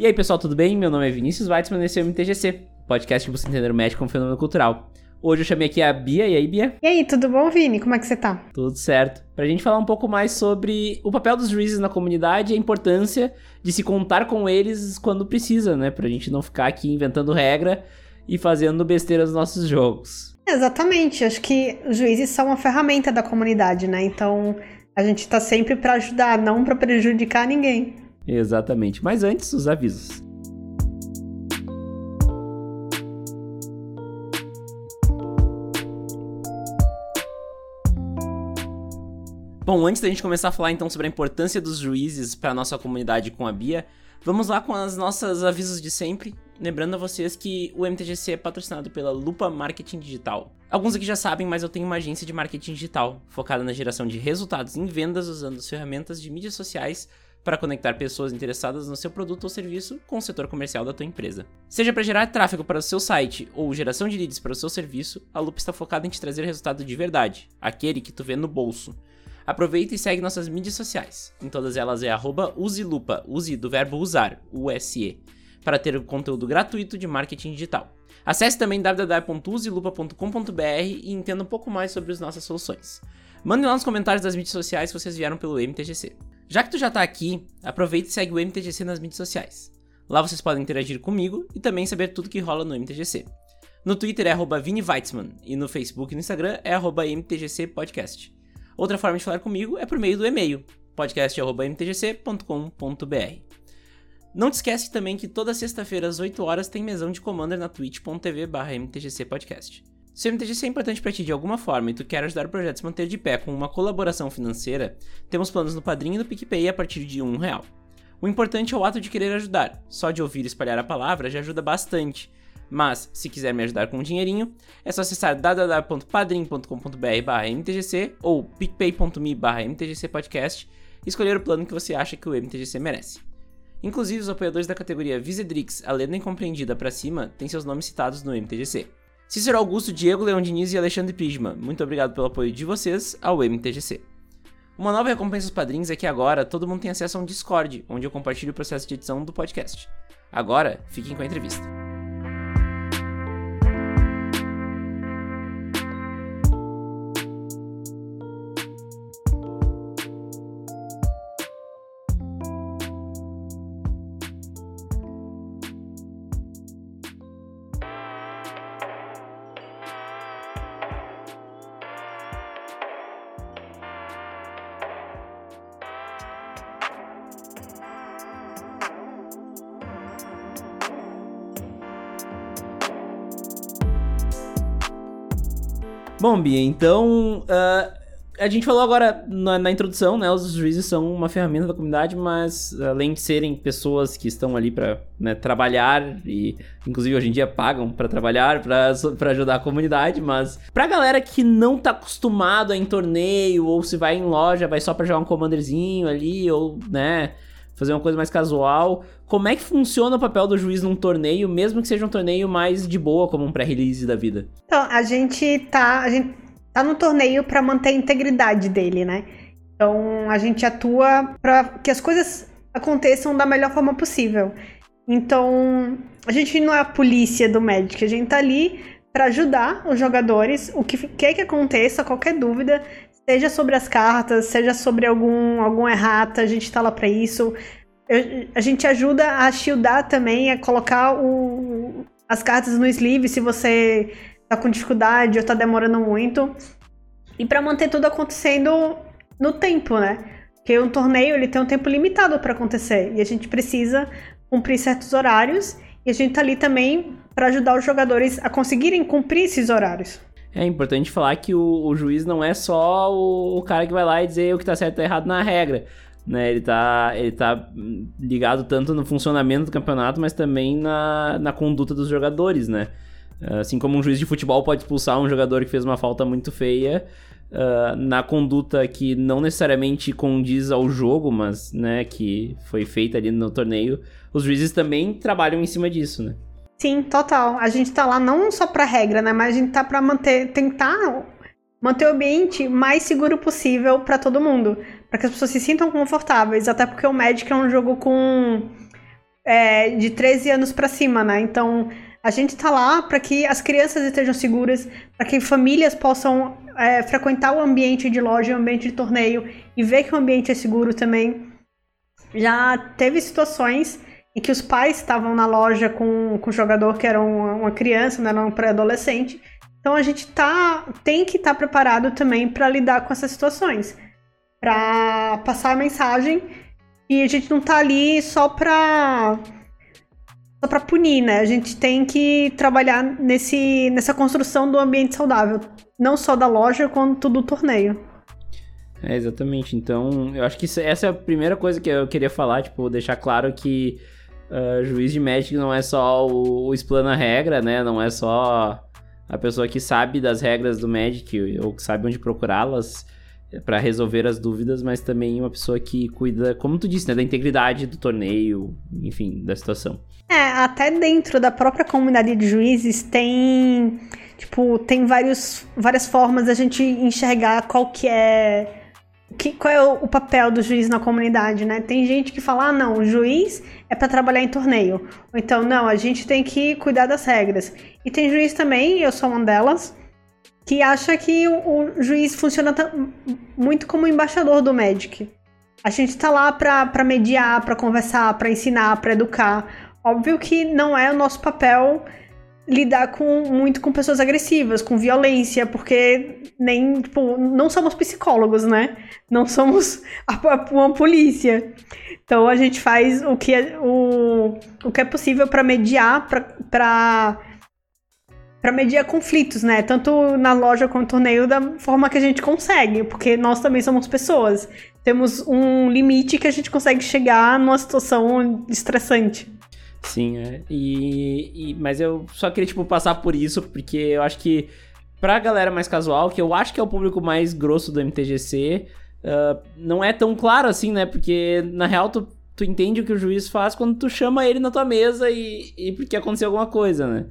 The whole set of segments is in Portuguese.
E aí, pessoal, tudo bem? Meu nome é Vinícius Weitzman e esse é o MTGC, podcast que você entender o médico como fenômeno cultural. Hoje eu chamei aqui a Bia. E aí, Bia? E aí, tudo bom, Vini? Como é que você tá? Tudo certo. Pra gente falar um pouco mais sobre o papel dos juízes na comunidade e a importância de se contar com eles quando precisa, né? Pra gente não ficar aqui inventando regra e fazendo besteira nos nossos jogos. Exatamente. Acho que os juízes são uma ferramenta da comunidade, né? Então a gente tá sempre para ajudar, não para prejudicar ninguém. Exatamente. Mas antes, os avisos. Bom, antes da gente começar a falar então sobre a importância dos juízes para nossa comunidade com a Bia, vamos lá com as nossas avisos de sempre. Lembrando a vocês que o MTGC é patrocinado pela Lupa Marketing Digital. Alguns aqui já sabem, mas eu tenho uma agência de marketing digital focada na geração de resultados em vendas usando as ferramentas de mídias sociais para conectar pessoas interessadas no seu produto ou serviço com o setor comercial da tua empresa. Seja para gerar tráfego para o seu site ou geração de leads para o seu serviço, a Lupa está focada em te trazer resultado de verdade, aquele que tu vê no bolso. Aproveita e segue nossas mídias sociais. Em todas elas é uselupa, use do verbo usar, U-S-E, para ter conteúdo gratuito de marketing digital. Acesse também www.uselupa.com.br e entenda um pouco mais sobre as nossas soluções. Mandem lá nos comentários das mídias sociais se vocês vieram pelo MTGC. Já que tu já está aqui, aproveita e segue o MTGC nas mídias sociais. Lá vocês podem interagir comigo e também saber tudo que rola no MTGC. No Twitter é arroba Weitzman e no Facebook e no Instagram é arroba MTGC Podcast. Outra forma de falar comigo é por meio do e-mail, podcast.mtgc.com.br. Não te esquece também que toda sexta-feira às 8 horas tem mesão de Commander na twitch.tv mtgcpodcast. Se o MTGC é importante para ti de alguma forma e tu quer ajudar o projeto a se manter de pé com uma colaboração financeira, temos planos no Padrinho e no PicPay a partir de um real. O importante é o ato de querer ajudar. Só de ouvir e espalhar a palavra já ajuda bastante. Mas, se quiser me ajudar com um dinheirinho, é só acessar www.padrim.com.br mtgc ou picpay.me mtgcpodcast e escolher o plano que você acha que o MTGC merece. Inclusive, os apoiadores da categoria Visedrix, a lenda incompreendida para cima, têm seus nomes citados no MTGC. Cícero Augusto, Diego Leão Diniz e Alexandre Prisma, muito obrigado pelo apoio de vocês ao MTGC. Uma nova recompensa aos padrinhos é que agora todo mundo tem acesso a um Discord, onde eu compartilho o processo de edição do podcast. Agora, fiquem com a entrevista. Bom, Bia, então. Uh, a gente falou agora na, na, introdução, né? Os juízes são uma ferramenta da comunidade, mas além de serem pessoas que estão ali para né, trabalhar e, inclusive, hoje em dia pagam para trabalhar, para ajudar a comunidade, mas pra galera que não tá acostumado a ir em torneio ou se vai em loja, vai só para jogar um commanderzinho ali ou, né? Fazer uma coisa mais casual. Como é que funciona o papel do juiz num torneio, mesmo que seja um torneio mais de boa, como um pré-release da vida? Então, a gente tá, a gente tá no torneio para manter a integridade dele, né? Então, a gente atua para que as coisas aconteçam da melhor forma possível. Então, a gente não é a polícia do Magic, a gente tá ali para ajudar os jogadores, o que quer que aconteça, qualquer dúvida, Seja sobre as cartas, seja sobre algum, algum errata, a gente está lá para isso. Eu, a gente ajuda a shieldar também, a colocar o, as cartas no sleeve se você tá com dificuldade ou tá demorando muito. E para manter tudo acontecendo no tempo, né? Porque um torneio ele tem um tempo limitado para acontecer e a gente precisa cumprir certos horários e a gente tá ali também para ajudar os jogadores a conseguirem cumprir esses horários. É importante falar que o, o juiz não é só o, o, cara que vai lá e dizer o que tá certo e tá errado na regra. Né? Ele, tá, ele tá ligado tanto no funcionamento do campeonato, mas também na, na conduta dos jogadores, né? Assim como um juiz de futebol pode expulsar um jogador que fez uma falta muito feia, uh, na conduta que não necessariamente condiz ao jogo, mas né, que foi feita ali no torneio, os juízes também trabalham em cima disso, né? Sim, total. A gente tá lá não só pra regra, né? Mas a gente tá pra manter, tentar manter o ambiente mais seguro possível para todo mundo. para que as pessoas se sintam confortáveis. Até porque o Magic é um jogo com é, de 13 anos para cima, né? Então, a gente está lá para que as crianças estejam seguras, para que famílias possam é, frequentar o ambiente de loja, o ambiente de torneio e ver que o ambiente é seguro também. Já teve situações que os pais estavam na loja com, com o jogador que era uma, uma criança, né, era um pré-adolescente. Então a gente tá, tem que estar tá preparado também para lidar com essas situações, para passar a mensagem e a gente não tá ali só para só para punir, né? A gente tem que trabalhar nesse, nessa construção do ambiente saudável, não só da loja, quanto do torneio. É, exatamente. Então, eu acho que essa é a primeira coisa que eu queria falar, tipo, deixar claro que uh, juiz de Magic não é só o, o explana regra, né? Não é só a pessoa que sabe das regras do Magic ou que sabe onde procurá-las para resolver as dúvidas, mas também uma pessoa que cuida, como tu disse, né, da integridade do torneio, enfim, da situação. É, até dentro da própria comunidade de juízes tem, tipo, tem vários, várias formas da gente enxergar qual que é que, qual é o, o, papel do juiz na comunidade, né? Tem gente que fala, ah, não, o juiz é para trabalhar em torneio. Ou então, não, a gente tem que cuidar das regras. E tem juiz também, eu sou uma delas, que acha que o, o juiz funciona muito como embaixador do Magic. A gente tá lá para mediar, para conversar, para ensinar, para educar. Óbvio que não é o nosso papel lidar com muito com pessoas agressivas, com violência, porque nem, tipo, não somos psicólogos, né? Não somos uma polícia. Então a gente faz o que é, o, o que é possível para mediar, para para mediar conflitos, né? Tanto na loja quanto no torneio, da forma que a gente consegue, porque nós também somos pessoas. Temos um limite que a gente consegue chegar numa situação estressante. Sim, é. E, e, mas eu só queria, tipo, passar por isso, porque eu acho que pra galera mais casual, que eu acho que é o público mais grosso do MTGC, uh, ah, não é tão claro assim, né? Porque, na real, tu, tu entende o que o juiz faz quando tu chama ele na tua mesa e, e porque aconteceu alguma coisa, né?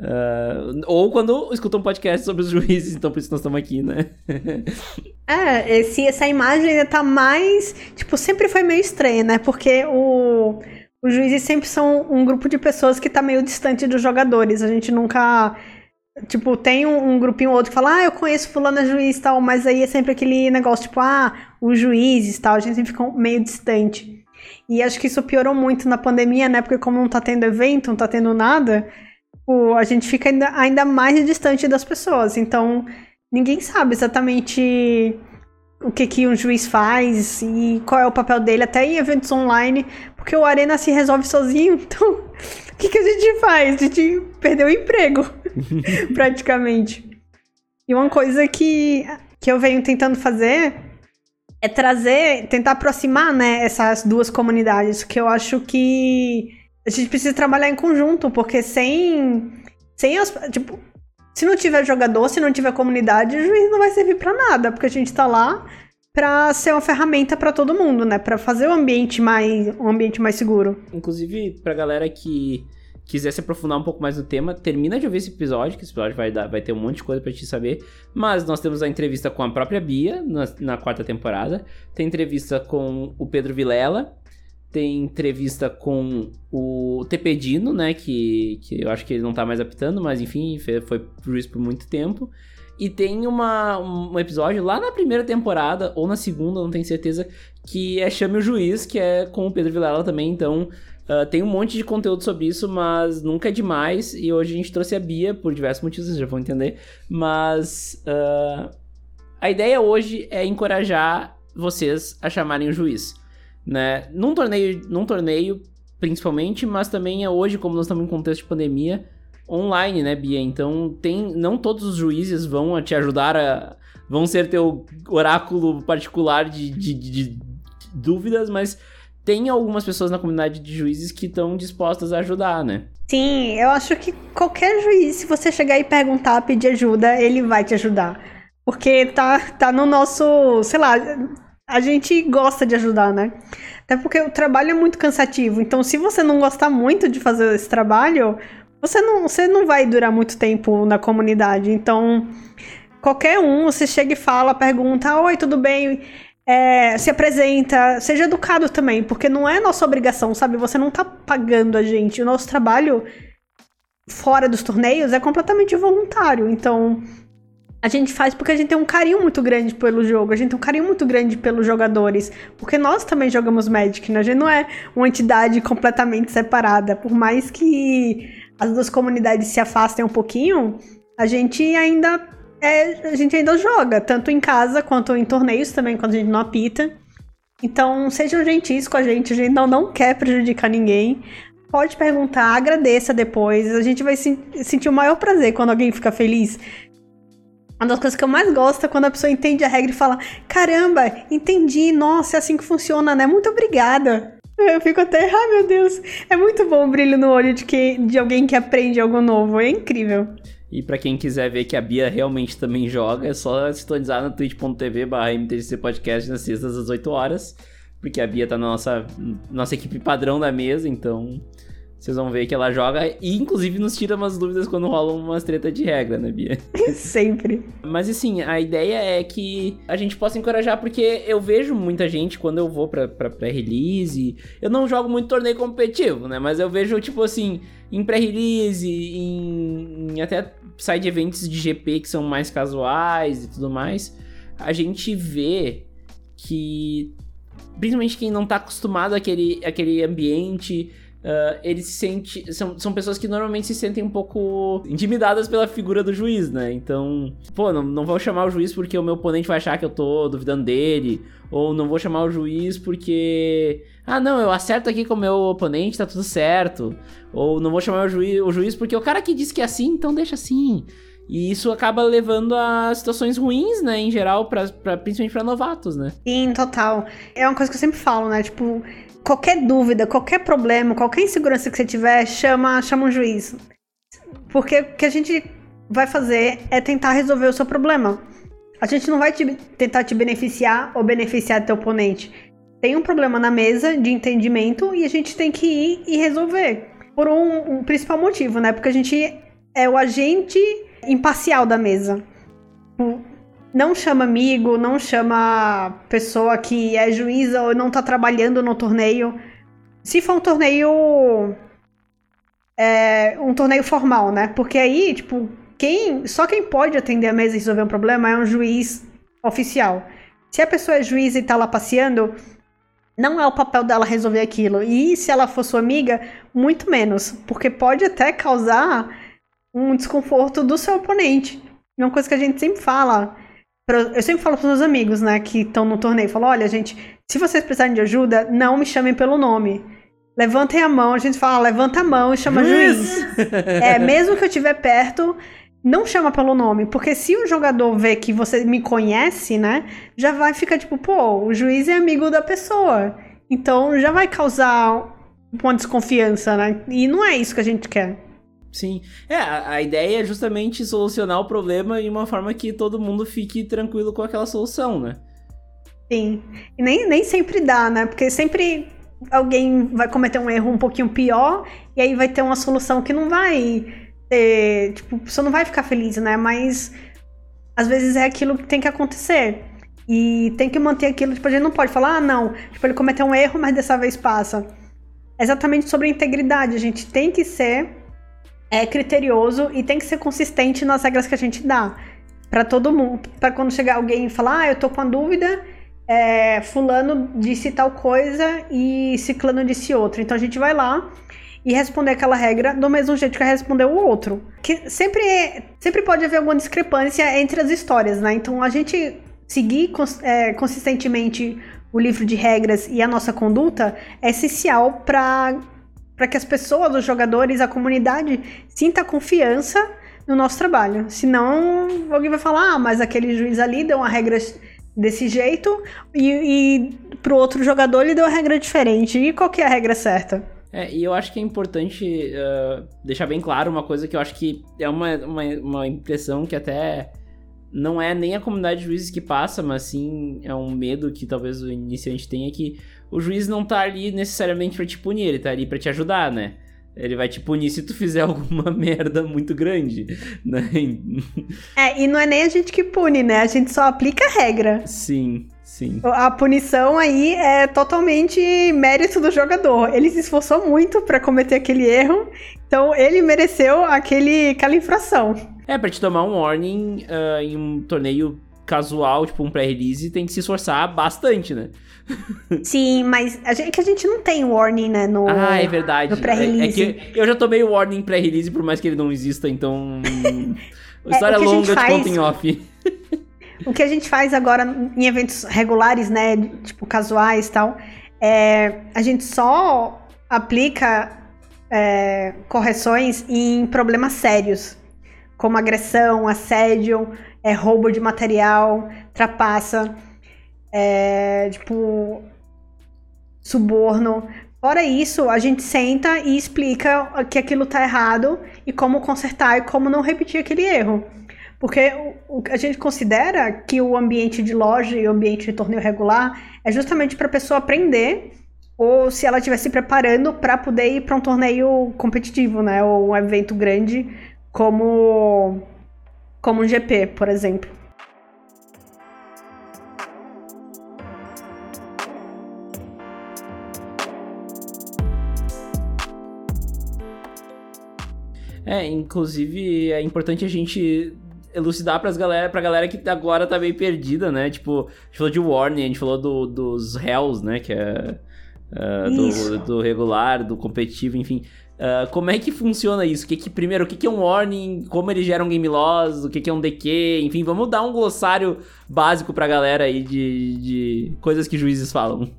Uh, ou quando escuta um podcast sobre os juízes, então por isso nós estamos aqui, né? é, esse, essa imagem ainda tá mais. Tipo, sempre foi meio estranha, né? Porque o os juízes sempre são um grupo de pessoas que tá meio distante dos jogadores. A gente nunca. Tipo, tem um, um grupinho ou outro que fala, ah, eu conheço fulano juiz e tal, mas aí é sempre aquele negócio, tipo, ah, os juízes e tal, a gente sempre fica meio distante. E acho que isso piorou muito na pandemia, né? Porque como não tá tendo evento, não tá tendo nada, a gente fica ainda, ainda mais distante das pessoas. Então, ninguém sabe exatamente o que, que um juiz faz e qual é o papel dele, até em eventos online, porque o Arena se resolve sozinho, então o que, que a gente faz? A gente perdeu o emprego, praticamente. E uma coisa que, que eu venho tentando fazer é trazer, tentar aproximar né, essas duas comunidades, que eu acho que a gente precisa trabalhar em conjunto, porque sem, sem as, tipo, se não tiver jogador, se não tiver comunidade, o juiz não vai servir para nada, porque a gente tá lá para ser uma ferramenta para todo mundo, né? Para fazer o ambiente mais um ambiente mais seguro. Inclusive, pra galera que quiser se aprofundar um pouco mais no tema, termina de ouvir esse episódio, que esse episódio vai, dar, vai ter um monte de coisa pra te saber. Mas nós temos a entrevista com a própria Bia na, na quarta temporada. Tem entrevista com o Pedro Vilela, tem entrevista com o Tepedino, né? Que, que eu acho que ele não tá mais apitando, mas enfim, foi juiz por muito tempo. E tem uma, um episódio lá na primeira temporada, ou na segunda, não tenho certeza, que é Chame o Juiz, que é com o Pedro Vilela também. Então, uh, tem um monte de conteúdo sobre isso, mas nunca é demais. E hoje a gente trouxe a Bia, por diversos motivos, vocês já vão entender. Mas uh, a ideia hoje é encorajar vocês a chamarem o juiz né? Num torneio, num torneio principalmente, mas também é hoje, como nós estamos em contexto de pandemia, online, né, Bia? Então, tem não todos os juízes vão te ajudar a vão ser teu oráculo particular de, de, de, de dúvidas, mas tem algumas pessoas na comunidade de juízes que estão dispostas a ajudar, né? Sim, eu acho que qualquer juiz, se você chegar e perguntar, pedir ajuda, ele vai te ajudar. Porque tá, tá no nosso, sei lá, a gente gosta de ajudar, né? Até porque o trabalho é muito cansativo. Então, se você não gostar muito de fazer esse trabalho, você não, você não vai durar muito tempo na comunidade. Então, qualquer um, você chega e fala, pergunta: Oi, tudo bem? é, se apresenta, seja educado também, porque não é nossa obrigação, sabe? Você não tá pagando a gente. O nosso trabalho fora dos torneios é completamente voluntário. Então, a gente faz porque a gente tem um carinho muito grande pelo jogo, a gente tem um carinho muito grande pelos jogadores, porque nós também jogamos Magic, né? A gente não é uma entidade completamente separada. Por mais que as duas comunidades se afastem um pouquinho, a gente ainda é, a gente ainda joga, tanto em casa quanto em torneios também, quando a gente não apita. Então, sejam gentis com a gente, a gente não, não quer prejudicar ninguém. Pode perguntar, agradeça depois. A gente vai se, sentir o maior prazer quando alguém fica feliz. Uma das coisas que eu mais gosto é quando a pessoa entende a regra e fala: Caramba, entendi, nossa, é assim que funciona, né? Muito obrigada. Eu fico até, ai meu Deus, é muito bom o brilho no olho de, que, de alguém que aprende algo novo, é incrível. E para quem quiser ver que a Bia realmente também joga, é só sintonizar na twitch.tv barra MTGC Podcast nas sextas às 8 horas, porque a Bia tá na nossa, nossa equipe padrão da mesa, então vocês vão ver que ela joga e, inclusive, nos tira umas dúvidas quando rolam umas treta de regra, né, Bia? Sempre. Mas, assim, a ideia é que a gente possa encorajar, porque eu vejo muita gente quando eu vou pra, pra pré-release. Eu não jogo muito torneio competitivo, né? Mas eu vejo, tipo assim, em pré-release, em, em até side events de GP que são mais casuais e tudo mais. A gente vê que principalmente quem não tá acostumado àquele, àquele ambiente, Uh, ele se sente. São, são pessoas que normalmente se sentem um pouco intimidadas pela figura do juiz, né? Então, pô, não, não vou chamar o juiz porque o meu oponente vai achar que eu tô duvidando dele. Ou não vou chamar o juiz porque. Ah, não, eu acerto aqui com o meu oponente, tá tudo certo. Ou não vou chamar o juiz, o juiz porque o cara que disse que é assim, então deixa assim. E isso acaba levando a situações ruins, né, em geral, pra, pra, principalmente para novatos, né? Sim, total. É uma coisa que eu sempre falo, né? Tipo, qualquer dúvida, qualquer problema, qualquer insegurança que você tiver, chama, chama um juiz. Porque o que a gente vai fazer é tentar resolver o seu problema. A gente não vai te, tentar te beneficiar ou beneficiar teu oponente. Tem um problema na mesa de entendimento e a gente tem que ir e resolver. Por um, um principal motivo, né? Porque a gente é o agente imparcial da mesa não chama amigo, não chama pessoa que é juíza ou não tá trabalhando no torneio. Se for um torneio. É, um torneio formal, né? Porque aí, tipo, quem. Só quem pode atender a mesa e resolver um problema é um juiz oficial. Se a pessoa é juiz e tá lá passeando, não é o papel dela resolver aquilo. E se ela for sua amiga, muito menos. Porque pode até causar um desconforto do seu oponente. Uma coisa que a gente sempre fala eu sempre falo para os meus amigos, né, que estão no torneio, falo, olha, gente, se vocês precisarem de ajuda, não me chamem pelo nome. Levantem a mão, a gente fala, levanta a mão e chama juiz. juiz. é, mesmo que eu estiver perto, não chama pelo nome, porque se o jogador vê que você me conhece, né, já vai ficar tipo, pô, o juiz é amigo da pessoa. Então já vai causar uma desconfiança, né? E não é isso que a gente quer. Sim. É, a, a, ideia é justamente solucionar o problema de uma forma que todo mundo fique tranquilo com aquela solução, né? Sim. E nem, nem sempre dá, né? Porque sempre alguém vai cometer um erro um pouquinho pior e aí vai ter uma solução que não vai ter. Tipo, você não vai ficar feliz, né? Mas às vezes é aquilo que tem que acontecer. E tem que manter aquilo, tipo, a gente não pode falar, ah, não, tipo, ele cometeu um erro, mas dessa vez passa. É exatamente sobre a integridade. A gente tem que ser é criterioso e tem que ser consistente nas regras que a gente dá. para todo mundo. para quando chegar alguém e falar, ah, eu tô com a dúvida, é, fulano disse tal coisa e ciclano disse outra. Então a gente vai lá e responder aquela regra do mesmo jeito que respondeu o outro. Que sempre, sempre pode haver alguma discrepância entre as histórias, né? Então a gente seguir é, consistentemente o livro de regras e a nossa conduta é essencial para para que as pessoas, os jogadores, a comunidade sinta confiança no nosso trabalho. Senão, alguém vai falar, ah, mas aquele juiz ali deu uma regra desse jeito e, e pro outro jogador ele deu uma regra diferente. E qual que é a regra certa? É, e eu acho que é importante uh, deixar bem claro uma coisa que eu acho que é uma, uma, uma, impressão que até não é nem a comunidade de juízes que passa, mas sim é um medo que talvez o iniciante tenha que o juiz não tá ali necessariamente para te punir, ele tá ali para te ajudar, né? ele vai te punir se tu fizer alguma merda muito grande, né? É, e não é nem a gente que pune, né? A gente só aplica a regra. Sim, sim. A punição aí é totalmente mérito do jogador. Ele se esforçou muito para cometer aquele erro, então ele mereceu aquele, aquela infração. É, pra te tomar um warning uh, em um torneio casual, tipo um pré-release, tem que se esforçar bastante, né? Sim, mas a gente, é que a gente não tem warning, né, no Ah, é verdade. No pré-release. É, é, eu já tomei o warning pré-release, por mais que ele não exista, então... História é, longa, faz... te conto em off. o que a gente faz agora em eventos regulares, né, tipo casuais e tal, é, a gente só aplica é, correções em problemas sérios, como agressão, assédio, é, roubo de material, trapaça é, tipo, suborno. Fora isso, a gente senta e explica que aquilo tá errado e como consertar e como não repetir aquele erro. Porque o, a gente considera que o ambiente de loja e o ambiente de torneio regular é justamente para a pessoa aprender ou se ela estiver se preparando para poder ir para um torneio competitivo, né, ou um evento grande como como um GP, por exemplo. É, inclusive é importante a gente elucidar pras galera, pra galera que agora tá meio perdida, né? Tipo, a gente falou de Warning, a gente falou do, dos Hells, né? Que é uh, do, do, regular, do competitivo, enfim. Uh, como é que funciona isso? O que que, primeiro, o que, que é um warning? Como ele gera um game loss? O que, que é um DQ? Enfim, vamos dar um glossário básico pra galera aí de, de coisas que juízes falam.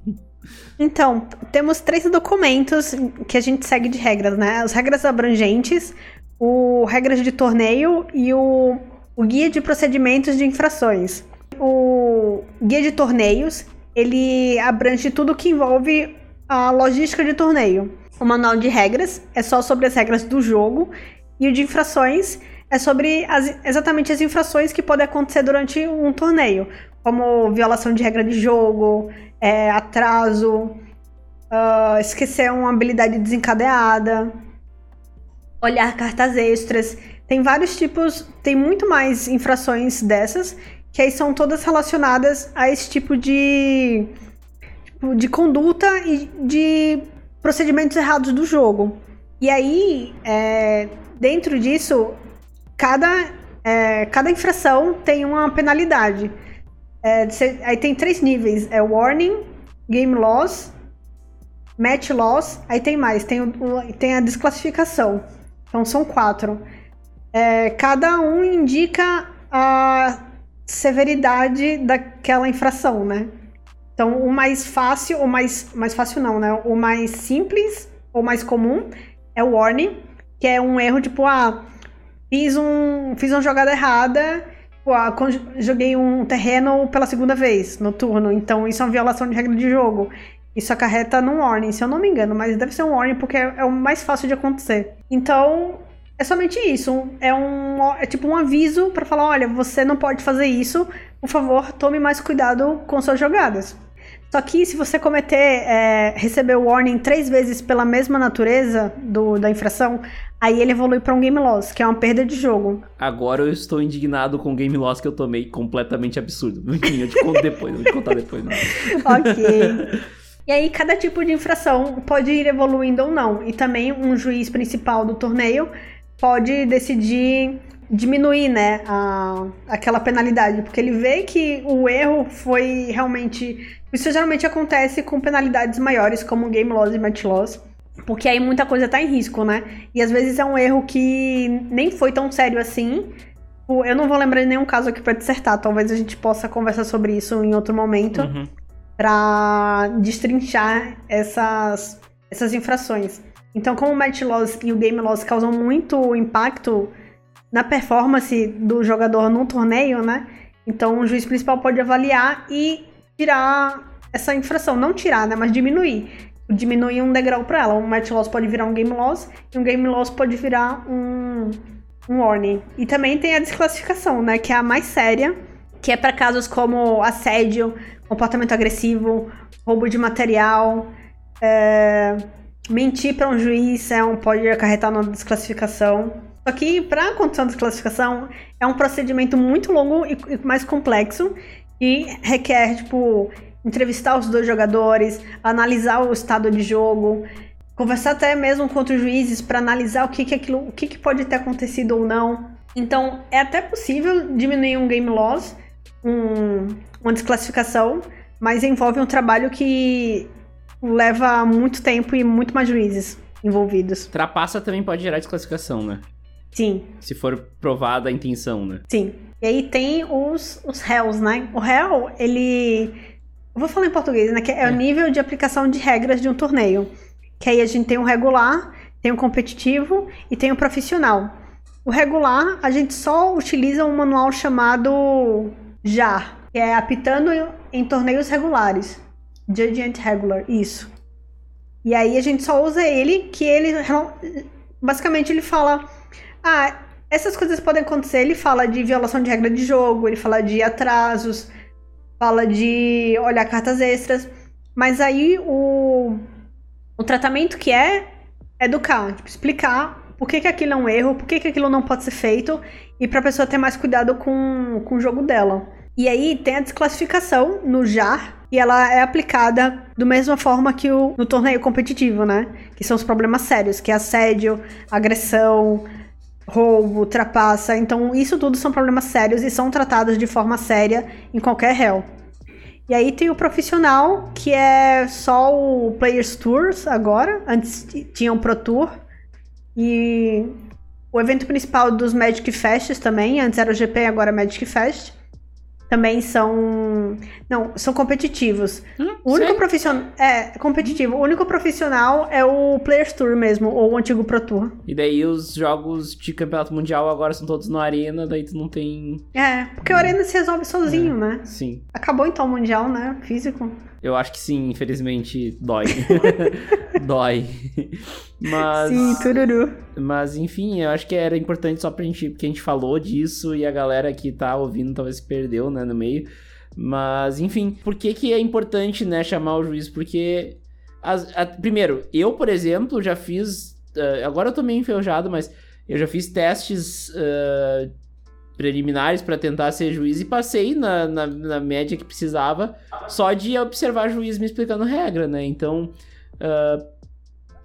Então, temos três documentos que a gente segue de regras, né? As regras abrangentes, o regras de torneio e o, o guia de procedimentos de infrações. O guia de torneios, ele abrange tudo que envolve a logística de torneio. O manual de regras é só sobre as regras do jogo e o de infrações é sobre as, exatamente as infrações que podem acontecer durante um torneio, como violação de regra de jogo, é, atraso, uh, esquecer uma habilidade desencadeada, olhar cartas extras. Tem vários tipos, tem muito mais infrações dessas, que aí são todas relacionadas a esse tipo de, tipo, de conduta e de procedimentos errados do jogo. E aí, é, dentro disso, cada, é, cada infração tem uma penalidade. É, aí tem três níveis: é warning, game loss, match loss. Aí tem mais, tem, tem a desclassificação. Então são quatro. É, cada um indica a severidade daquela infração, né? Então, o mais fácil, ou mais, mais fácil não, né? O mais simples, ou mais comum, é o warning, que é um erro tipo, ah, fiz, um, fiz uma jogada errada, tipo, ah, joguei um terreno pela segunda vez no turno, então isso é uma violação de regra de jogo. Isso acarreta num warning, se eu não me engano, mas deve ser um warning porque é, é o mais fácil de acontecer. Então, é somente isso. É um é tipo um aviso para falar, olha, você não pode fazer isso. Por favor, tome mais cuidado com suas jogadas. Só que se você cometer, é, receber o warning três vezes pela mesma natureza do, da infração, aí ele evolui para um game loss, que é uma perda de jogo. Agora eu estou indignado com o game loss que eu tomei completamente absurdo. Enfim, eu te conto depois, eu vou te contar depois. Não. ok. E aí, cada tipo de infração pode ir evoluindo ou não. E também um juiz principal do torneio pode decidir diminuir, né, a, aquela penalidade, porque ele vê que o erro foi realmente. Isso geralmente acontece com penalidades maiores, como game loss e match loss. Porque aí muita coisa tá em risco, né? E às vezes é um erro que nem foi tão sério assim. Eu não vou lembrar de nenhum caso aqui para dissertar. Talvez a gente possa conversar sobre isso em outro momento. Uhum para destrinchar essas, essas infrações. Então, como o match loss e o game loss causam muito impacto na performance do jogador no torneio, né? Então, o juiz principal pode avaliar e tirar essa infração, não tirar, né, mas diminuir. Diminuir um degrau para ela. Um match loss pode virar um game loss e um game loss pode virar um, um warning. E também tem a desclassificação, né, que é a mais séria, que é para casos como assédio, comportamento agressivo, roubo de material, é, mentir para um juiz é um, pode acarretar na desclassificação. Só que para a condição de desclassificação é um procedimento muito longo e, e mais complexo e requer, tipo, entrevistar os dois jogadores, analisar o estado de jogo, conversar até mesmo com outros juízes para analisar o que, que aquilo, o que, que pode ter acontecido ou não. Então é até possível diminuir um game loss, um, uma desclassificação, mas envolve um trabalho que leva muito tempo e muito mais juízes envolvidos. Trapaça também pode gerar desclassificação, né? Sim. Se for provada a intenção, né? Sim. E aí tem os, os réus, né? O réu, ele. Eu vou falar em português, né? Que é, é o nível de aplicação de regras de um torneio. Que aí a gente tem o regular, tem o competitivo e tem o profissional. O regular, a gente só utiliza um manual chamado JAR, que é apitando em torneios regulares. Judgment Regular, isso. E aí a gente só usa ele, que ele basicamente ele fala: "Ah, essas coisas podem acontecer". Ele fala de violação de regra de jogo, ele fala de atrasos, fala de olhar cartas extras, mas aí o o tratamento que é educar, tipo, explicar por que, que aquilo é um erro, por que, que aquilo não pode ser feito e para a pessoa ter mais cuidado com, com o jogo dela. E aí tem a desclassificação no JAR, e ela é aplicada da mesma forma que o, no torneio competitivo, né? Que são os problemas sérios, que é assédio, agressão, roubo, trapaça. Então, isso tudo são problemas sérios e são tratados de forma séria em qualquer réu. E aí tem o profissional, que é só o Players Tours agora. Antes tinha um Pro Tour. E o evento principal dos Magic Fests também. Antes era o GP, agora é Magic Fest também são. Não, são competitivos. Hum, o único profissional. É, competitivo. O único profissional é o Players Tour mesmo, ou o antigo Pro Tour. E daí os jogos de campeonato mundial agora são todos no Arena, daí tu não tem. É, porque o Arena se resolve sozinho, é, né? Sim. Acabou então o Mundial, né? Físico. Eu acho que sim, infelizmente dói. dói. Mas. Sim, tururu. Mas enfim, eu acho que era importante só pra gente. Porque a gente falou disso e a galera que tá ouvindo talvez se perdeu, né, no meio. Mas, enfim, por que, que é importante, né, chamar o juiz? Porque. As, a, primeiro, eu, por exemplo, já fiz. Uh, agora eu tô meio enferrujado, mas eu já fiz testes uh, preliminares para tentar ser juiz e passei na, na, na, média que precisava só de observar juiz me explicando regra, né? Então uh,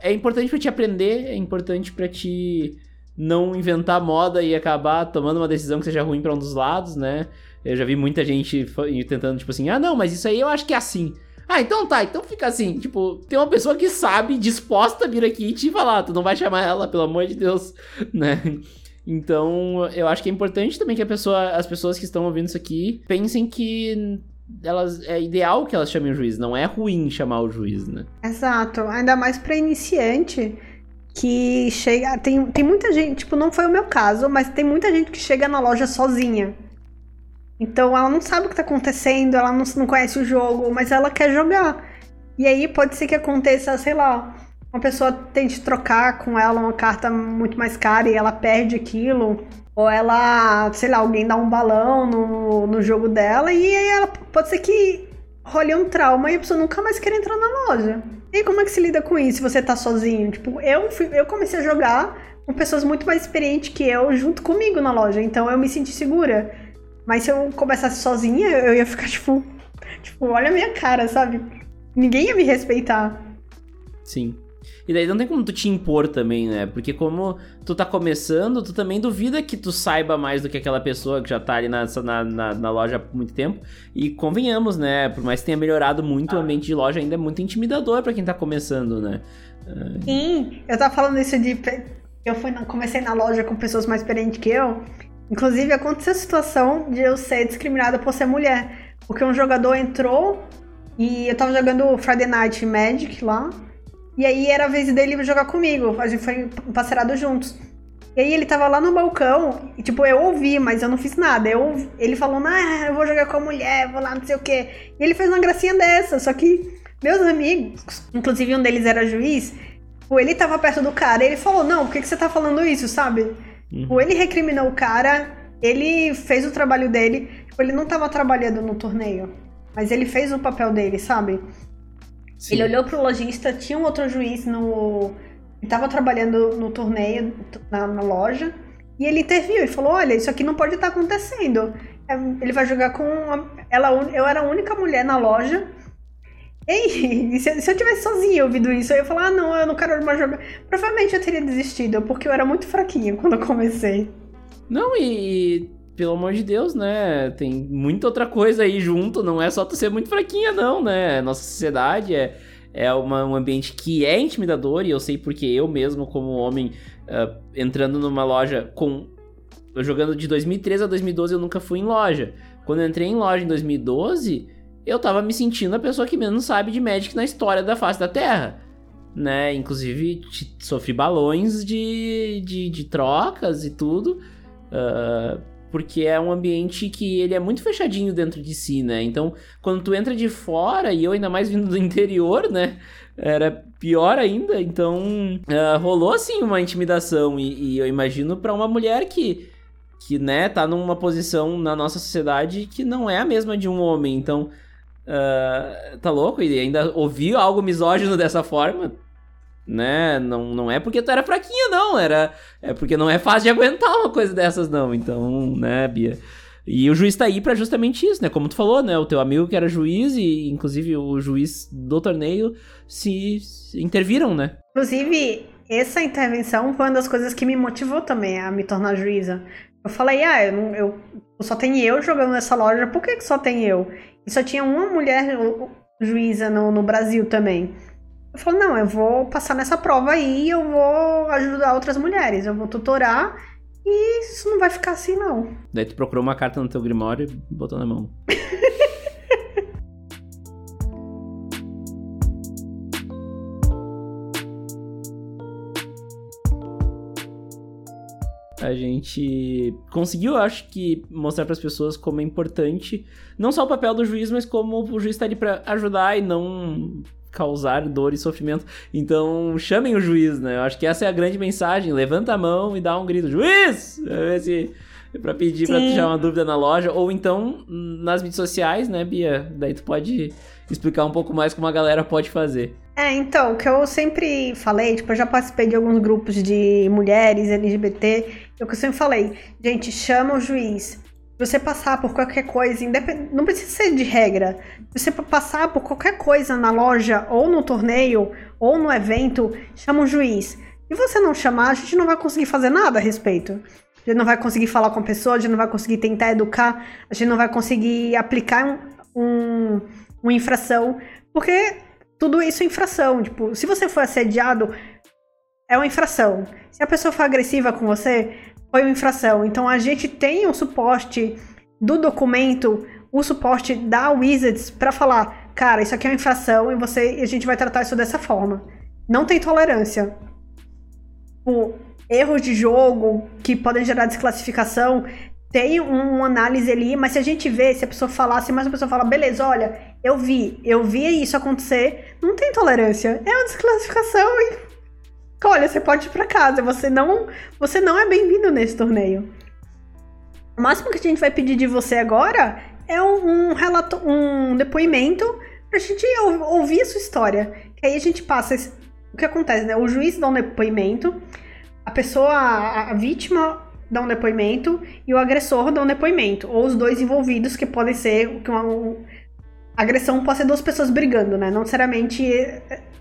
é importante para te aprender, é importante para te não inventar moda e acabar tomando uma decisão que seja ruim para um dos lados, né? Eu já vi muita gente tentando, tipo assim, ah, não, mas isso aí eu acho que é assim. Ah, então tá, então fica assim. Tipo, tem uma pessoa que sabe, disposta a vir aqui e te falar, tu não vai chamar ela, pelo amor de Deus, né? Então, eu acho que é importante também que pessoa, as pessoas que estão ouvindo isso aqui pensem que elas é ideal que elas chamem o juiz, não é ruim chamar o juiz, né? Exato, ainda mais para iniciante que chega, tem, tem muita gente, tipo, não foi o meu caso, mas tem muita gente que chega na loja sozinha. Então ela não sabe o que tá acontecendo, ela não, não conhece o jogo, mas ela quer jogar. E aí pode ser que aconteça, sei lá, uma pessoa tente trocar com ela uma carta muito mais cara e ela perde aquilo. Ou ela, sei lá, alguém dá um balão no, no jogo dela e aí ela pode ser que role um trauma e a pessoa nunca mais quer entrar na loja. E como é que se lida com isso se você tá sozinho? Tipo, eu, fui, eu comecei a jogar com pessoas muito mais experientes que eu junto comigo na loja, então eu me senti segura. Mas se eu começasse sozinha, eu ia ficar tipo, tipo, olha a minha cara, sabe? Ninguém ia me respeitar. Sim. E daí não tem como tu te impor também, né? Porque como tu tá começando, tu também duvida que tu saiba mais do que aquela pessoa que já tá ali na, na, na, na loja há muito tempo. E convenhamos, né? Por mais que tenha melhorado muito, o ambiente de loja ainda é muito intimidador para quem tá começando, né? Sim, eu tava falando isso de. Eu fui comecei na loja com pessoas mais experientes que eu. Inclusive, aconteceu a situação de eu ser discriminada por ser mulher. Porque um jogador entrou e eu tava jogando Friday Night Magic lá. E aí era a vez dele jogar comigo. A gente foi parceirado juntos. E aí ele tava lá no balcão, e tipo, eu ouvi, mas eu não fiz nada. Eu, ele falou, ah, eu vou jogar com a mulher, vou lá, não sei o quê. E ele fez uma gracinha dessa, só que meus amigos, inclusive um deles era juiz, ou ele tava perto do cara, e ele falou, não, por que, que você tá falando isso, sabe? Uhum. Ou ele recriminou o cara, ele fez o trabalho dele, tipo, ele não tava trabalhando no torneio, mas ele fez o papel dele, sabe? Sim. Ele olhou pro lojista, tinha um outro juiz no. Ele tava trabalhando no torneio, na, na loja, e ele interviu e falou: Olha, isso aqui não pode estar tá acontecendo. Ele vai jogar com. Ela, eu era a única mulher na loja. E se, se eu tivesse sozinha ouvindo isso, eu ia falar: Ah, não, eu não quero mais jogar. Provavelmente eu teria desistido, porque eu era muito fraquinha quando eu comecei. Não, e pelo amor de Deus, né? Tem muita outra coisa aí junto, não é só tu ser muito fraquinha, não, né? Nossa sociedade é, é uma, um ambiente que é intimidador, e eu sei porque eu mesmo, como homem, uh, entrando numa loja com. Jogando de 2013 a 2012, eu nunca fui em loja. Quando eu entrei em loja em 2012, eu tava me sentindo a pessoa que menos sabe de Magic na história da face da Terra. Né? Inclusive, sofri balões de, de, de trocas e tudo. Uh, porque é um ambiente que ele é muito fechadinho dentro de si, né? Então, quando tu entra de fora, e eu ainda mais vindo do interior, né? Era pior ainda, então uh, rolou assim uma intimidação, e, e eu imagino para uma mulher que, que, né, tá numa posição na nossa sociedade que não é a mesma de um homem, então, uh, tá louco? E ainda ouvir algo misógino dessa forma, né? Não, não é porque tu era fraquinha, não. Era, é porque não é fácil de aguentar uma coisa dessas, não. Então, né, Bia? E o juiz tá aí para justamente isso, né? Como tu falou, né? O teu amigo que era juiz e, inclusive, o juiz do torneio se, se interviram, né? Inclusive, essa intervenção foi uma das coisas que me motivou também a me tornar juíza. Eu falei, ah, eu, eu só tem eu jogando nessa loja, por que, que só tem eu? E só tinha uma mulher juíza no, no Brasil também. Eu falo, não, eu vou passar nessa prova aí e eu vou ajudar outras mulheres, eu vou tutorar e isso não vai ficar assim, não. Daí tu procurou uma carta no teu grimório e botou na mão. a gente conseguiu, acho que, mostrar para as pessoas como é importante não só o papel do juiz, mas como o juiz está ali para ajudar e não causar dor e sofrimento. Então, chamem o juiz, né? Eu acho que essa é a grande mensagem. Levanta a mão e dá um grito: Juiz! Se, pra pedir Sim. pra tirar uma dúvida na loja. Ou então nas mídias sociais, né, Bia? Daí tu pode explicar um pouco mais como a galera pode fazer. É, então, o que eu sempre falei, tipo, eu já participei de alguns grupos de mulheres LGBT, e o que eu sempre falei, gente, chama o juiz, você passar por qualquer coisa, independ... não precisa ser de regra. Você passar por qualquer coisa na loja, ou no torneio, ou no evento, chama um juiz. E você não chamar, a gente não vai conseguir fazer nada a respeito. A gente não vai conseguir falar com a pessoa, a gente não vai conseguir tentar educar, a gente não vai conseguir aplicar um, um, uma infração, porque tudo isso é infração. Tipo, se você for assediado, é uma infração. Se a pessoa for agressiva com você, foi uma infração. Então a gente tem um suporte do documento, o suporte da Wizards para falar, cara, isso aqui é uma infração e você, a gente vai tratar isso dessa forma. Não tem tolerância. O erros de jogo que podem gerar desclassificação tem uma análise ali, mas se a gente vê, se a pessoa falar, se mais uma pessoa fala, beleza, olha, eu vi, eu vi isso acontecer, não tem tolerância. É uma desclassificação e olha, você pode ir para casa, você não, você não é bem-vindo nesse torneio. O máximo que a gente vai pedir de você agora é um, um relato, um depoimento pra gente ouvir a sua história. Que aí a gente passa esse, o que acontece, né? O juiz dá um depoimento, a pessoa, a, a vítima dá um depoimento e o agressor dá um depoimento, ou os dois envolvidos que podem ser que uma, uma agressão pode ser duas pessoas brigando, né? Não necessariamente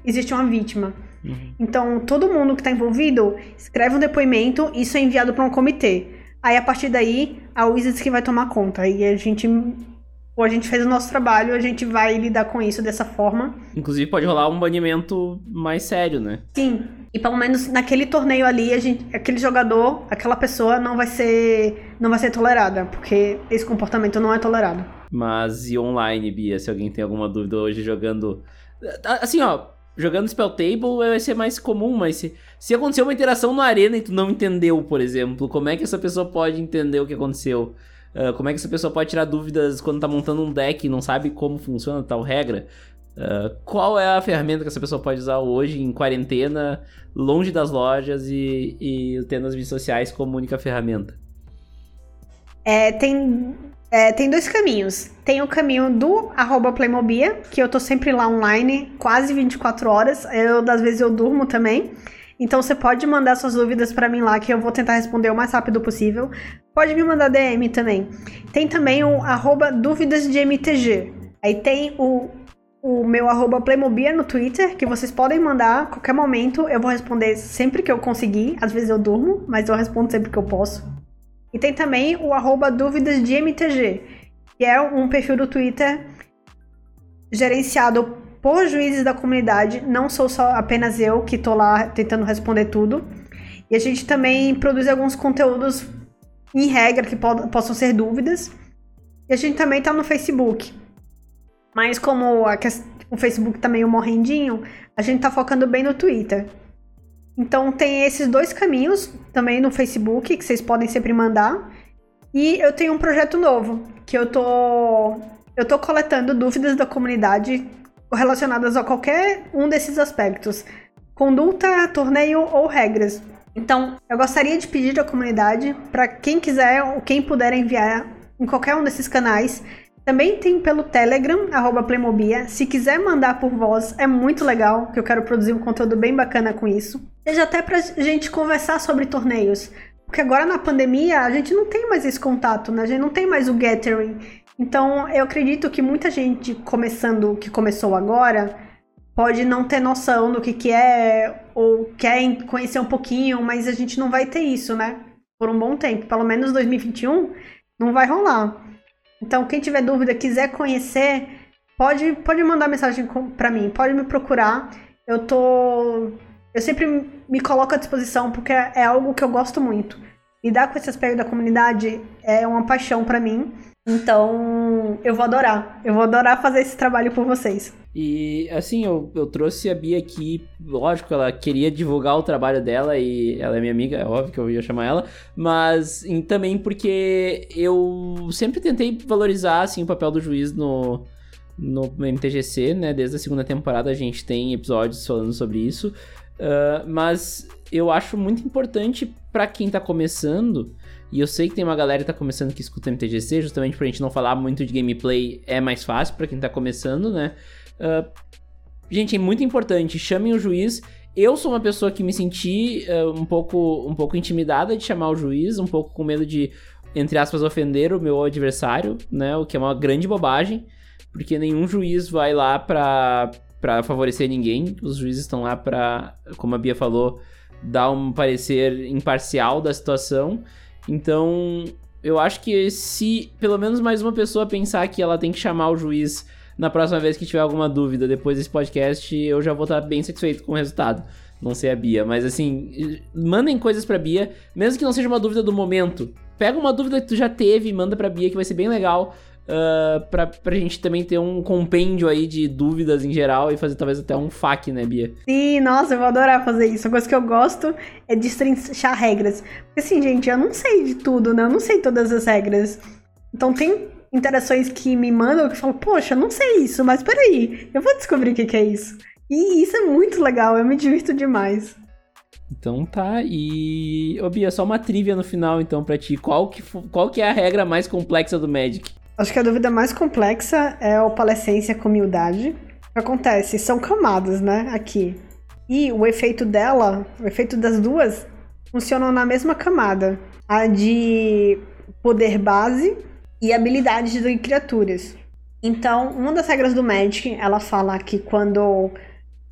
existe uma vítima. Uhum. Então, todo mundo que está envolvido escreve um depoimento, isso é enviado para um comitê. Aí, a partir daí, a Wizards que vai tomar conta. Aí a gente ou a gente fez o nosso trabalho, a gente vai lidar com isso dessa forma. Inclusive pode rolar um banimento mais sério, né? Sim. E pelo menos naquele torneio ali, a gente, aquele jogador, aquela pessoa não vai ser não vai ser tolerada, porque esse comportamento não é tolerado. Mas e online, Bia, se alguém tem alguma dúvida hoje jogando assim, ó, jogando Spell Table vai ser mais comum, mas se, se aconteceu uma interação na arena e tu não entendeu, por exemplo, como é que essa pessoa pode entender o que aconteceu? Uh, como é que essa pessoa pode tirar dúvidas quando tá montando um deck e não sabe como funciona tal regra? Uh, qual é a ferramenta que essa pessoa pode usar hoje em quarentena, longe das lojas e, e tendo as mídias sociais como única ferramenta? É, tem É, tem dois caminhos. Tem o caminho do arroba Playmobia, que eu tô sempre lá online, quase 24 horas. Eu, das vezes, eu durmo também. Então você pode mandar suas dúvidas para mim lá, que eu vou tentar responder o mais rápido possível. Pode me mandar DM também. Tem também o arroba dúvidas de MTG. Aí tem o, o meu arroba Playmobia no Twitter, que vocês podem mandar a qualquer momento. Eu vou responder sempre que eu conseguir. Às vezes eu durmo, mas eu respondo sempre que eu posso. E tem também o arroba dúvidas de MTG, que é um perfil do Twitter gerenciado por juízes da comunidade. Não sou só apenas eu que tô lá tentando responder tudo. E a gente também produz alguns conteúdos em regra que possam ser dúvidas. E a gente também tá no Facebook. Mas como o Facebook tá meio morrendinho, a gente tá focando bem no Twitter. Então tem esses dois caminhos também no Facebook que vocês podem sempre mandar. E eu tenho um projeto novo que eu tô eu tô coletando dúvidas da comunidade relacionadas a qualquer um desses aspectos: conduta, torneio ou regras. Então, eu gostaria de pedir à comunidade para quem quiser ou quem puder enviar em qualquer um desses canais também tem pelo Telegram, arroba. Se quiser mandar por voz, é muito legal, que eu quero produzir um conteúdo bem bacana com isso. Seja até pra gente conversar sobre torneios. Porque agora na pandemia a gente não tem mais esse contato, né? A gente não tem mais o gathering. Então eu acredito que muita gente começando, que começou agora, pode não ter noção do que, que é, ou quer conhecer um pouquinho, mas a gente não vai ter isso, né? Por um bom tempo. Pelo menos 2021 não vai rolar. Então, quem tiver dúvida, quiser conhecer, pode, pode mandar mensagem para mim, pode me procurar. Eu tô. Eu sempre me coloco à disposição porque é algo que eu gosto muito. Lidar com esse aspecto da comunidade é uma paixão para mim. Então, eu vou adorar. Eu vou adorar fazer esse trabalho por vocês. E, assim, eu, eu trouxe a Bia aqui. Lógico, ela queria divulgar o trabalho dela e ela é minha amiga, é óbvio que eu ia chamar ela. Mas também porque eu sempre tentei valorizar, assim, o papel do juiz no, no MTGC, né? Desde a segunda temporada a gente tem episódios falando sobre isso. Uh, mas eu acho muito importante para quem tá começando e eu sei que tem uma galera que tá começando que escuta MTGC, justamente pra gente não falar muito de gameplay, é mais fácil para quem tá começando, né? Uh, gente, é muito importante, chamem o juiz. Eu sou uma pessoa que me senti uh, um, pouco, um pouco intimidada de chamar o juiz, um pouco com medo de, entre aspas, ofender o meu adversário, né? O que é uma grande bobagem, porque nenhum juiz vai lá pra, pra favorecer ninguém. Os juízes estão lá pra, como a Bia falou, dar um parecer imparcial da situação. Então, eu acho que se pelo menos mais uma pessoa pensar que ela tem que chamar o juiz na próxima vez que tiver alguma dúvida depois desse podcast, eu já vou estar bem satisfeito com o resultado. Não sei a Bia, mas assim, mandem coisas pra Bia, mesmo que não seja uma dúvida do momento. Pega uma dúvida que tu já teve e manda pra Bia, que vai ser bem legal uh, pra, pra gente também ter um compêndio aí de dúvidas em geral e fazer talvez até um FAQ, né, Bia? Sim, nossa, eu vou adorar fazer isso. Uma coisa que eu gosto é destrinchar regras. Porque assim, gente, eu não sei de tudo, né? Eu não sei todas as regras. Então tem interações que me mandam que falam, poxa, eu não sei isso, mas peraí, eu vou descobrir o que, que é isso. E isso é muito legal, eu me divirto demais. Então tá, e. Ô Bia, só uma trivia no final então pra ti. Qual que, qual que é a regra mais complexa do Magic? Acho que a dúvida mais complexa é a opalescência com humildade. O que acontece? São camadas, né? Aqui. E o efeito dela, o efeito das duas, funcionam na mesma camada. A de poder base e habilidades de criaturas. Então, uma das regras do Magic, ela fala que quando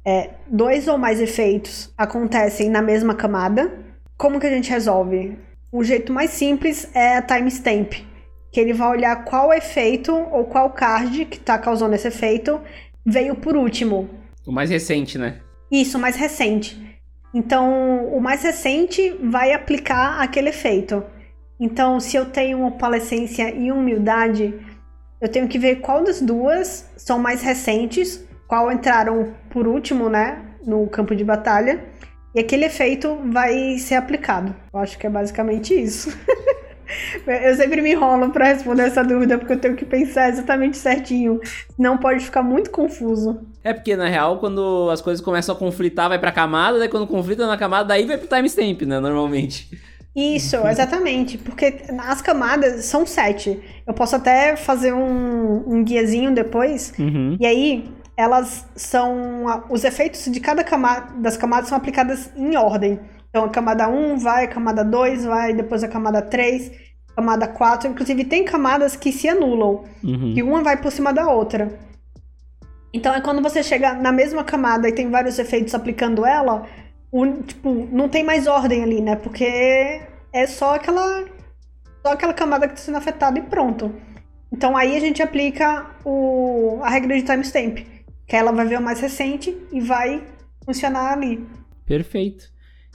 é, dois ou mais efeitos acontecem na mesma camada, como que a gente resolve? O jeito mais simples é a timestamp que ele vai olhar qual efeito ou qual card que está causando esse efeito veio por último. O mais recente, né? Isso, o mais recente. Então, o mais recente vai aplicar aquele efeito. Então, se eu tenho uma palescência e humildade, eu tenho que ver qual das duas são mais recentes, qual entraram por último, né, no campo de batalha, e aquele efeito vai ser aplicado. Eu acho que é basicamente isso. Eu sempre me enrolo para responder essa dúvida, porque eu tenho que pensar exatamente certinho. Não pode ficar muito confuso. É porque, na real, quando as coisas começam a conflitar, vai pra camada, daí quando conflita na camada, daí vai pro timestamp, né? Normalmente. Isso, exatamente. Porque as camadas são sete. Eu posso até fazer um, um guiazinho depois. Uhum. E aí, elas são. Os efeitos de cada camada das camadas são aplicadas em ordem. Então a camada 1 vai, a camada 2 vai, depois a camada 3, camada 4. Inclusive, tem camadas que se anulam. Uhum. E uma vai por cima da outra. Então é quando você chega na mesma camada e tem vários efeitos aplicando ela, o, tipo, não tem mais ordem ali, né? Porque é só aquela. Só aquela camada que está sendo afetada e pronto. Então aí a gente aplica o, a regra de timestamp. Que ela vai ver o mais recente e vai funcionar ali. Perfeito.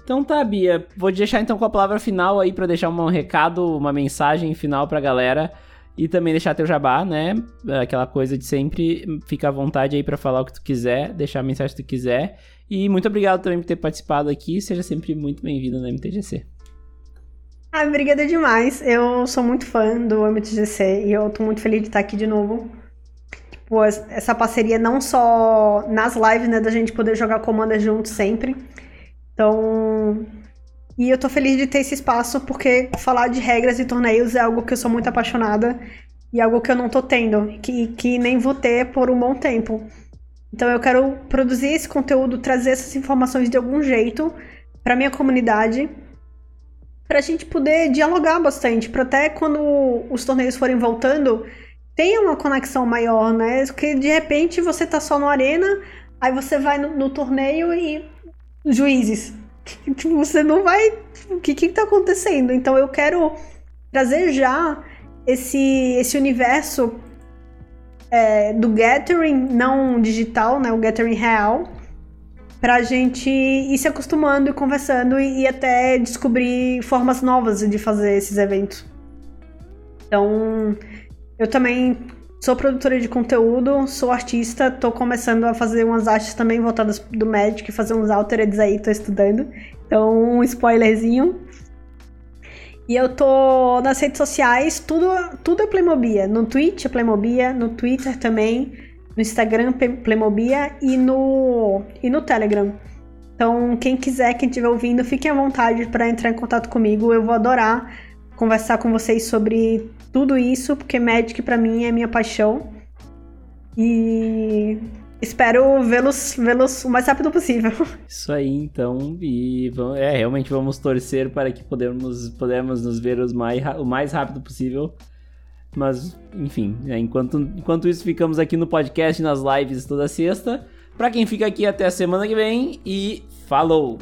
Então tá, Bia. Vou deixar então com a palavra final aí para deixar um recado, uma mensagem final pra galera. E também deixar teu jabá, né? Aquela coisa de sempre. Fica à vontade aí para falar o que tu quiser, deixar a mensagem que tu quiser. E muito obrigado também por ter participado aqui. Seja sempre muito bem-vindo no MTGC. Ah, obrigada demais. Eu sou muito fã do MTGC e eu tô muito feliz de estar aqui de novo. Tipo, essa parceria não só nas lives, né, da gente poder jogar Commander junto sempre, então, e eu tô feliz de ter esse espaço porque falar de regras e torneios é algo que eu sou muito apaixonada e algo que eu não tô tendo, que, que nem vou ter por um bom tempo. Então eu quero produzir esse conteúdo, trazer essas informações de algum jeito para minha comunidade, para a gente poder dialogar bastante, para até quando os torneios forem voltando, tenha uma conexão maior, né? Porque de repente você tá só no arena, aí você vai no, no torneio e juízes. Tipo, você não vai. O que que tá acontecendo? Então eu quero trazer já esse, esse universo é, do Gathering, não digital, né? O Gathering real. Pra gente ir se acostumando e conversando e, e até descobrir formas novas de fazer esses eventos. Então, eu também Sou produtora de conteúdo, sou artista, tô começando a fazer umas artes também voltadas do Magic, fazer uns altereds aí, tô estudando. Então, um spoilerzinho. E eu tô nas redes sociais, tudo, tudo é Playmobil. No Twitch é Playmobil, no Twitter também, no Instagram Playmobil e no, e no Telegram. Então, quem quiser, quem estiver ouvindo, fiquem à vontade para entrar em contato comigo. Eu vou adorar conversar com vocês sobre tudo isso, porque Magic para mim é minha paixão. E espero vê-los vê-los o mais rápido possível. Isso aí, então. E vamos, é, realmente vamos torcer para que podemos, podemos nos ver os mais, o mais rápido possível. Mas, enfim, é, enquanto, enquanto isso, ficamos aqui no podcast, nas lives toda sexta. Para quem fica aqui até a semana que vem e falou!